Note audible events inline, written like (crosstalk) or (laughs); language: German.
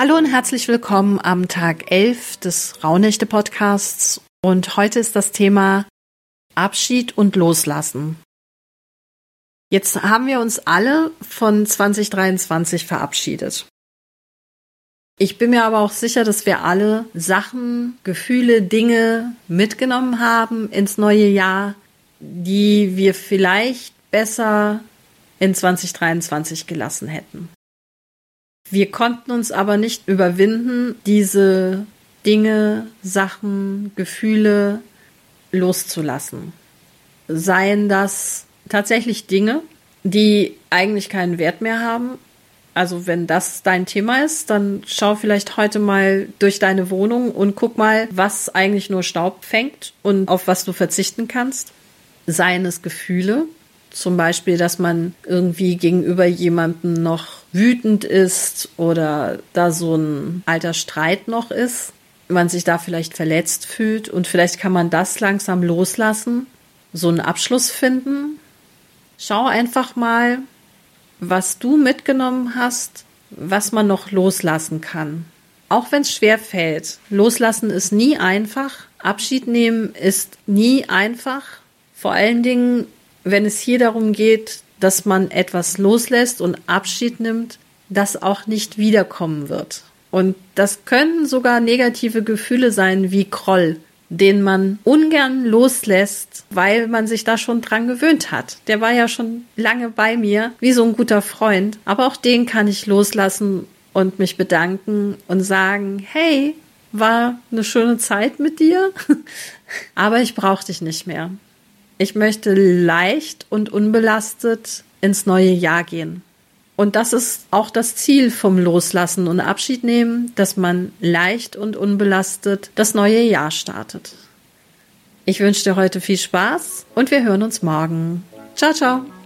Hallo und herzlich willkommen am Tag 11 des Raunächte Podcasts. Und heute ist das Thema Abschied und Loslassen. Jetzt haben wir uns alle von 2023 verabschiedet. Ich bin mir aber auch sicher, dass wir alle Sachen, Gefühle, Dinge mitgenommen haben ins neue Jahr, die wir vielleicht besser in 2023 gelassen hätten. Wir konnten uns aber nicht überwinden, diese Dinge, Sachen, Gefühle loszulassen. Seien das tatsächlich Dinge, die eigentlich keinen Wert mehr haben. Also wenn das dein Thema ist, dann schau vielleicht heute mal durch deine Wohnung und guck mal, was eigentlich nur Staub fängt und auf was du verzichten kannst. Seien es Gefühle, zum Beispiel, dass man irgendwie gegenüber jemandem noch wütend ist oder da so ein alter Streit noch ist, man sich da vielleicht verletzt fühlt und vielleicht kann man das langsam loslassen, so einen Abschluss finden. Schau einfach mal, was du mitgenommen hast, was man noch loslassen kann. Auch wenn es schwer fällt. Loslassen ist nie einfach. Abschied nehmen ist nie einfach. Vor allen Dingen wenn es hier darum geht, dass man etwas loslässt und Abschied nimmt, das auch nicht wiederkommen wird. Und das können sogar negative Gefühle sein wie Kroll, den man ungern loslässt, weil man sich da schon dran gewöhnt hat. Der war ja schon lange bei mir, wie so ein guter Freund. Aber auch den kann ich loslassen und mich bedanken und sagen, hey, war eine schöne Zeit mit dir, (laughs) aber ich brauche dich nicht mehr. Ich möchte leicht und unbelastet ins neue Jahr gehen. Und das ist auch das Ziel vom Loslassen und Abschied nehmen, dass man leicht und unbelastet das neue Jahr startet. Ich wünsche dir heute viel Spaß und wir hören uns morgen. Ciao, ciao.